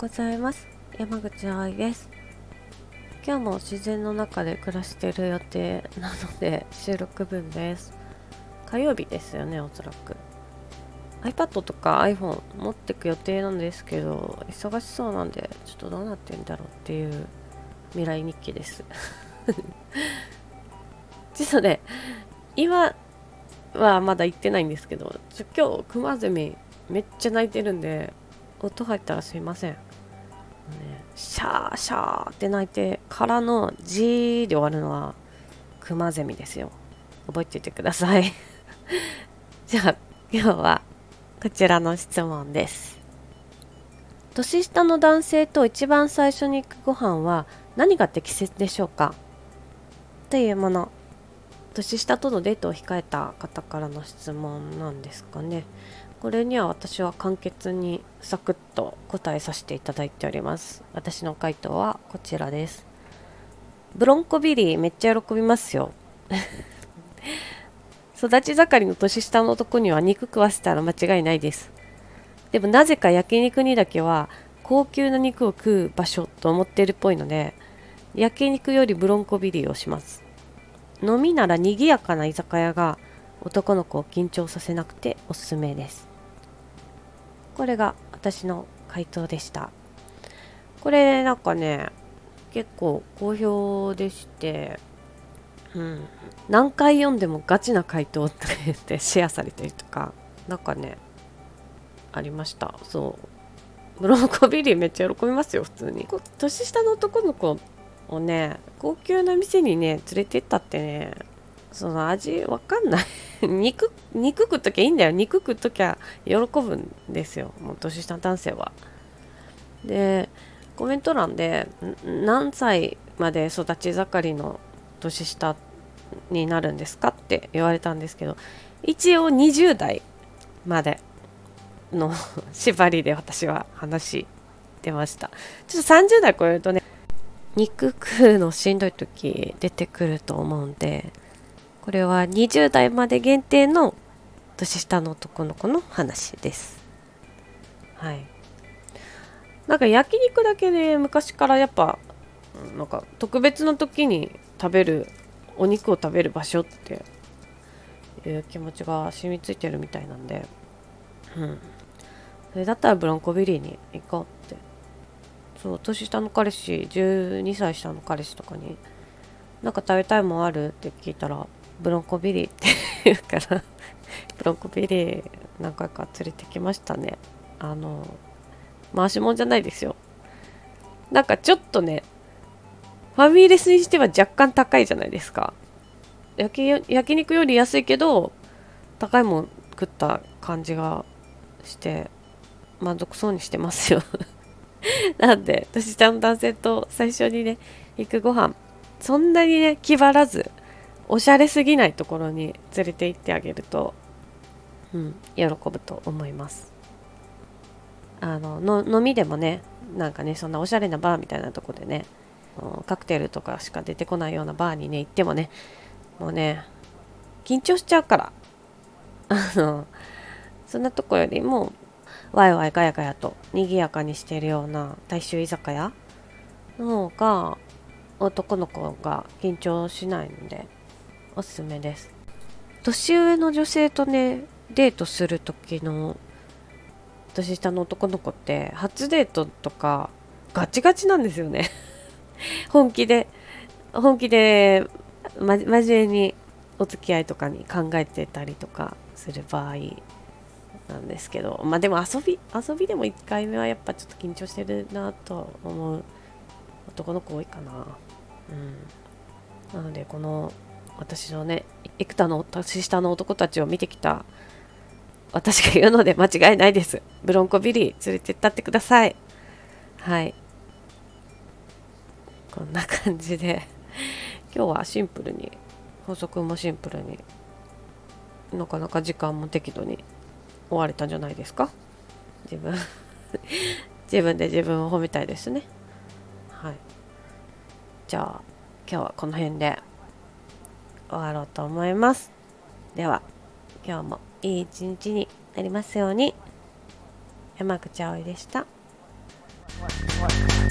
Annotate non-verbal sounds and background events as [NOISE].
ございます。山口葵です。今日も自然の中で暮らしている予定なので収録分です。火曜日ですよねおそらく。iPad とか iPhone 持ってく予定なんですけど忙しそうなんでちょっとどうなってんだろうっていう未来日記です。[LAUGHS] 実はね今はまだ行ってないんですけど今日クマゼミめっちゃ泣いてるんで音入ったらすいません、ね、シャーシャーって泣いてからの G で終わるのはクマゼミですよ。覚えておいてください。[LAUGHS] じゃあ今日はこちらの質問です。年下の男性と一番最初に行くご飯は何が適切でしょうか？というもの。年下とのデートを控えた方からの質問なんですかね。これには私は簡潔にサクッと答えさせていただいております。私の回答はこちらです。ブロンコビリーめっちゃ喜びますよ。[LAUGHS] 育ち盛りの年下の男には肉食わせたら間違いないです。でもなぜか焼肉にだけは高級な肉を食う場所と思っているっぽいので焼肉よりブロンコビリーをします。飲みなら賑やかな居酒屋が男の子を緊張させなくておすすめです。これが私の回答でした。これなんかね結構好評でしてうん。何回読んでもガチな回答って言ってシェアされてるとかなんかねありました。そう。ブロンコビリーめっちゃ喜びますよ普通に。年下の男の子をね高級な店にね連れてったってねその味わかんない。[LAUGHS] 肉肉食っときゃいいんだよ。肉食っときゃ喜ぶんですよ。もう年下男性は。でコメント欄で何歳まで育ち盛りの年下になるんですか？って言われたんですけど一応20代までの [LAUGHS] 縛りで私は話してました。ちょっと30代超えるとね肉食うのしんどい時出てくると思うんでこれは20代まで限定の年下の男の子の話です。はい。なんか焼肉だけね、昔からやっぱ、なんか特別な時に食べる、お肉を食べる場所っていう気持ちが染みついてるみたいなんで、うん。それだったらブロンコビリーに行こうって。そう、年下の彼氏、12歳下の彼氏とかに、なんか食べたいもんある？って聞いたら、ブロンコビリーって言うからブロンコビリー何回か連れてきましたね。あの回しもんじゃないですよ。なんかちょっとねファミレスにしては若干高いじゃないですか。焼焼肉より安いけど高いもん食った感じがして満足そうにしてますよ。[LAUGHS] なんで年下の男性と最初にね行くご飯そんなにね気張らずおしゃれすぎないところに連れて行ってあげると、うん、喜ぶと思います。あのの飲みでもねなんかねそんなおしゃれなバーみたいなとこでねカクテルとかしか出てこないようなバーにね行ってもねもうね緊張しちゃうから。あのそんなとこよりもワイワイガヤガヤと賑やかにしているような大衆居酒屋の方が男の子が緊張しないのでおすすめです。年上の女性とねデートする時の年下の男の子って初デートとかガチガチなんですよね。[LAUGHS] 本気で本気で、ま、真面目にお付き合いとかに考えてたりとかする場合なんですけどまあでも遊び遊びでも1回目はやっぱちょっと緊張してるなと思う男の子多いかな。うん。なのでこの私のね幾多の年下の男たちを見てきた私が言うので [LAUGHS] 間違いないです。ブロンコビリー連れてったってください。はい。こんな感じで。[LAUGHS] 今日はシンプルに法則もシンプルになかなか時間も適度に終われたんじゃないですか？自分。[LAUGHS] 自分で自分を褒めたいですね。はい。じゃあ今日はこの辺で終わろうと思います。では今日もいい一日になりますように。山口葵でした。what, what